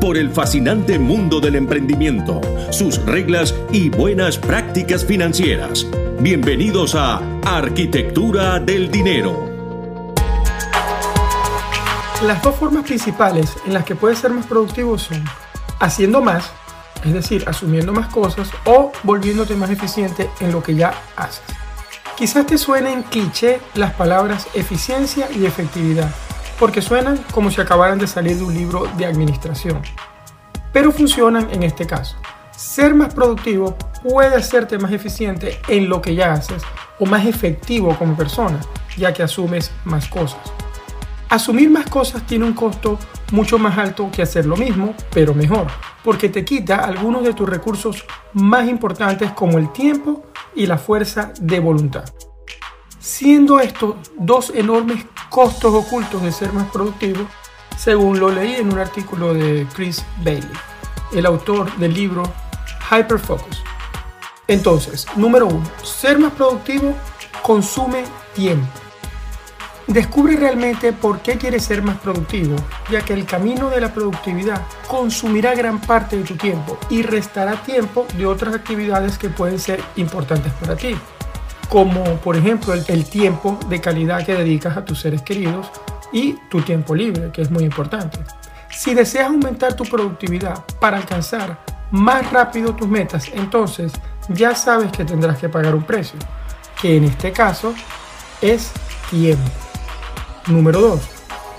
por el fascinante mundo del emprendimiento, sus reglas y buenas prácticas financieras. Bienvenidos a Arquitectura del Dinero. Las dos formas principales en las que puedes ser más productivo son haciendo más, es decir, asumiendo más cosas o volviéndote más eficiente en lo que ya haces. Quizás te suenen cliché las palabras eficiencia y efectividad porque suenan como si acabaran de salir de un libro de administración. Pero funcionan en este caso. Ser más productivo puede hacerte más eficiente en lo que ya haces o más efectivo como persona, ya que asumes más cosas. Asumir más cosas tiene un costo mucho más alto que hacer lo mismo, pero mejor, porque te quita algunos de tus recursos más importantes como el tiempo y la fuerza de voluntad. Siendo estos dos enormes costos ocultos de ser más productivo, según lo leí en un artículo de Chris Bailey, el autor del libro Hyperfocus. Entonces, número uno, ser más productivo consume tiempo. Descubre realmente por qué quieres ser más productivo, ya que el camino de la productividad consumirá gran parte de tu tiempo y restará tiempo de otras actividades que pueden ser importantes para ti como por ejemplo el, tiempo de calidad que dedicas a tus seres queridos y tu tiempo libre, que es muy importante. Si deseas aumentar tu productividad para alcanzar más rápido tus metas, entonces ya sabes que tendrás que pagar un precio, que en este caso es tiempo. Número 2.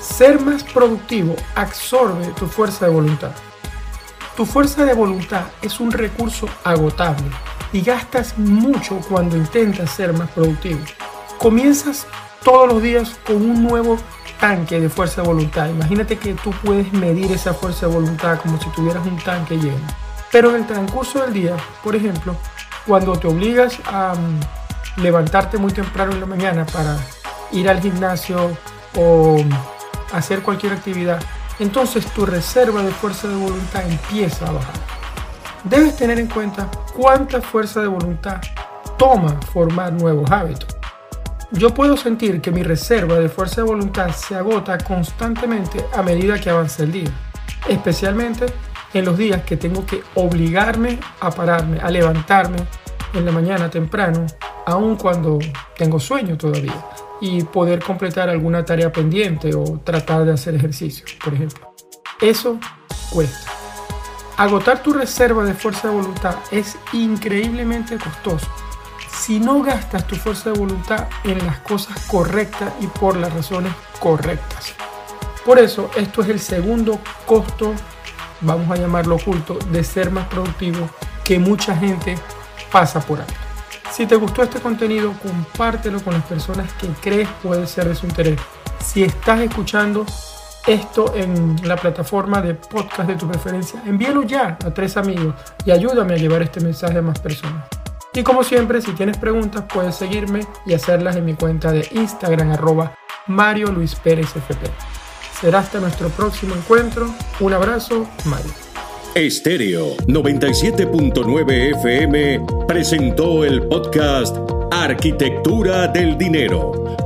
Ser más productivo absorbe tu fuerza de voluntad. Tu fuerza de voluntad es un recurso agotable y gastas mucho cuando intentas ser más productivo. Comienzas todos los días con un nuevo tanque de fuerza de voluntad. Imagínate que tú puedes medir esa fuerza de voluntad como si tuvieras un tanque lleno. Pero en el transcurso del día, por ejemplo, cuando te obligas a mm, levantarte muy temprano en la mañana para ir al gimnasio o hacer cualquier actividad, entonces tu reserva de fuerza de voluntad empieza a bajar debes tener en cuenta cuánta fuerza de voluntad toma formar nuevos hábitos. Yo puedo sentir que mi reserva de fuerza de voluntad se agota constantemente a medida que avanza el día, especialmente en los días que tengo que obligarme a pararme, a levantarme en la mañana temprano, aun cuando tengo sueño todavía, y poder completar alguna tarea pendiente o tratar de hacer ejercicio, por ejemplo. Eso cuesta. Agotar tu reserva de fuerza de voluntad es increíblemente costoso si no gastas tu fuerza de voluntad en las cosas correctas y por las razones correctas. Por eso, esto es el segundo costo, vamos a llamarlo oculto, de ser más productivo que mucha gente pasa por alto. Si te gustó este contenido, compártelo con las personas que crees puede ser de su interés. Si estás escuchando esto en la plataforma de podcast de tu preferencia, envíalo ya a tres amigos y ayúdame a llevar este mensaje a más personas. Y como siempre, si tienes preguntas, puedes seguirme y hacerlas en mi cuenta de Instagram arroba Mario Luis Pérez FP. Será hasta nuestro próximo encuentro. Un abrazo, Mario. Estéreo 97.9 FM presentó el podcast Arquitectura del Dinero